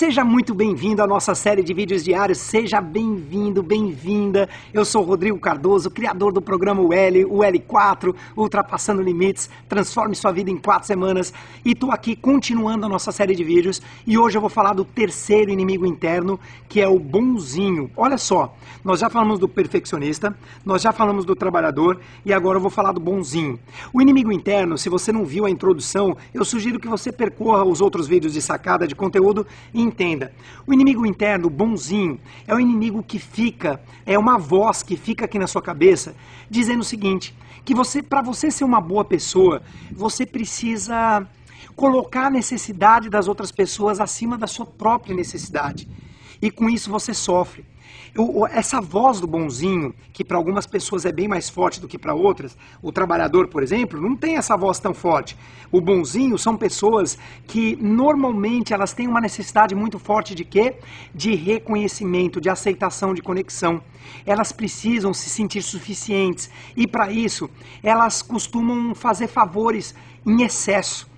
Seja muito bem-vindo à nossa série de vídeos diários, seja bem-vindo, bem-vinda. Eu sou Rodrigo Cardoso, criador do programa UL, o L4, Ultrapassando Limites, transforme sua vida em quatro semanas. E estou aqui continuando a nossa série de vídeos e hoje eu vou falar do terceiro inimigo interno, que é o bonzinho. Olha só, nós já falamos do perfeccionista, nós já falamos do trabalhador e agora eu vou falar do bonzinho. O inimigo interno, se você não viu a introdução, eu sugiro que você percorra os outros vídeos de sacada de conteúdo entenda. O inimigo interno, bonzinho, é o inimigo que fica, é uma voz que fica aqui na sua cabeça, dizendo o seguinte: que você, para você ser uma boa pessoa, você precisa colocar a necessidade das outras pessoas acima da sua própria necessidade. E com isso você sofre. Eu, essa voz do bonzinho, que para algumas pessoas é bem mais forte do que para outras, o trabalhador, por exemplo, não tem essa voz tão forte. O bonzinho são pessoas que normalmente elas têm uma necessidade muito forte de quê? De reconhecimento, de aceitação, de conexão. Elas precisam se sentir suficientes e para isso elas costumam fazer favores em excesso.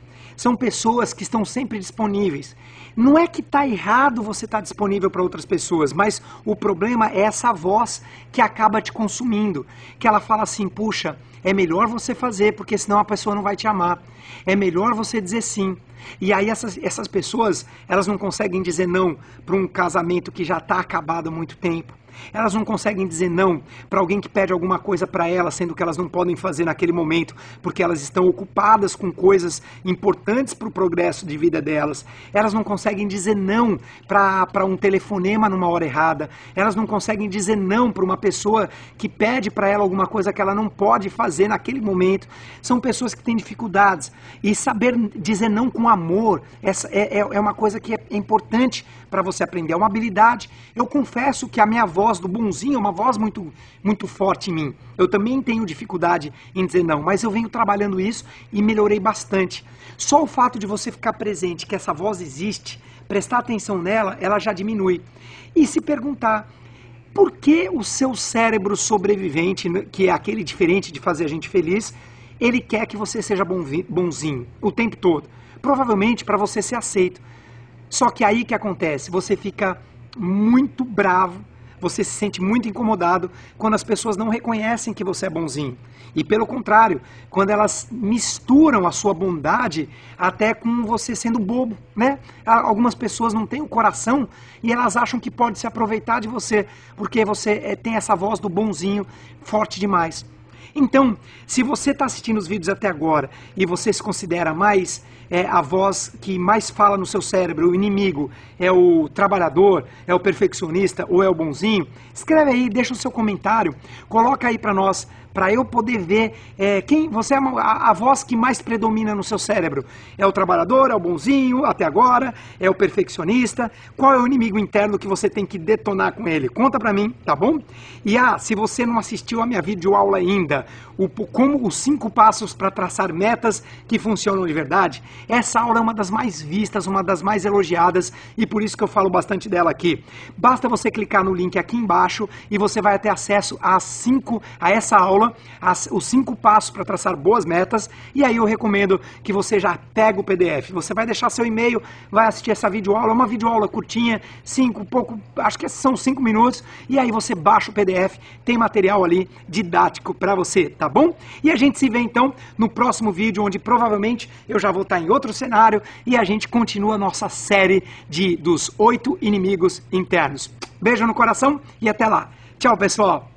São pessoas que estão sempre disponíveis. Não é que está errado você estar tá disponível para outras pessoas, mas o problema é essa voz que acaba te consumindo. Que ela fala assim: puxa, é melhor você fazer, porque senão a pessoa não vai te amar. É melhor você dizer sim. E aí essas, essas pessoas, elas não conseguem dizer não para um casamento que já está acabado há muito tempo. Elas não conseguem dizer não para alguém que pede alguma coisa para elas, sendo que elas não podem fazer naquele momento, porque elas estão ocupadas com coisas importantes para o progresso de vida delas. Elas não conseguem dizer não para um telefonema numa hora errada. Elas não conseguem dizer não para uma pessoa que pede para ela alguma coisa que ela não pode fazer naquele momento. São pessoas que têm dificuldades. E saber dizer não com amor essa é, é, é uma coisa que é importante para você aprender. É uma habilidade. Eu confesso que a minha avó voz do bonzinho uma voz muito, muito forte em mim. Eu também tenho dificuldade em dizer não, mas eu venho trabalhando isso e melhorei bastante. Só o fato de você ficar presente, que essa voz existe, prestar atenção nela, ela já diminui. E se perguntar, por que o seu cérebro sobrevivente, que é aquele diferente de fazer a gente feliz, ele quer que você seja bonzinho o tempo todo? Provavelmente para você ser aceito. Só que aí que acontece, você fica muito bravo você se sente muito incomodado quando as pessoas não reconhecem que você é bonzinho. E pelo contrário, quando elas misturam a sua bondade até com você sendo bobo, né? Algumas pessoas não têm o coração e elas acham que pode se aproveitar de você porque você é, tem essa voz do bonzinho forte demais. Então, se você está assistindo os vídeos até agora e você se considera mais é, a voz que mais fala no seu cérebro, o inimigo, é o trabalhador, é o perfeccionista ou é o bonzinho, escreve aí, deixa o seu comentário, coloca aí para nós para eu poder ver é, quem você é a, a, voz que mais predomina no seu cérebro. É o trabalhador, é o bonzinho, até agora, é o perfeccionista. Qual é o inimigo interno que você tem que detonar com ele? Conta para mim, tá bom? E ah, se você não assistiu a minha videoaula ainda, o, como os cinco passos para traçar metas que funcionam de verdade, essa aula é uma das mais vistas, uma das mais elogiadas e por isso que eu falo bastante dela aqui. Basta você clicar no link aqui embaixo e você vai ter acesso a cinco a essa aula as, os cinco passos para traçar boas metas, e aí eu recomendo que você já pegue o PDF. Você vai deixar seu e-mail, vai assistir essa videoaula, é uma videoaula curtinha, cinco, pouco, acho que são cinco minutos, e aí você baixa o PDF, tem material ali didático para você, tá bom? E a gente se vê então no próximo vídeo, onde provavelmente eu já vou estar em outro cenário e a gente continua a nossa série de dos oito inimigos internos. Beijo no coração e até lá. Tchau, pessoal!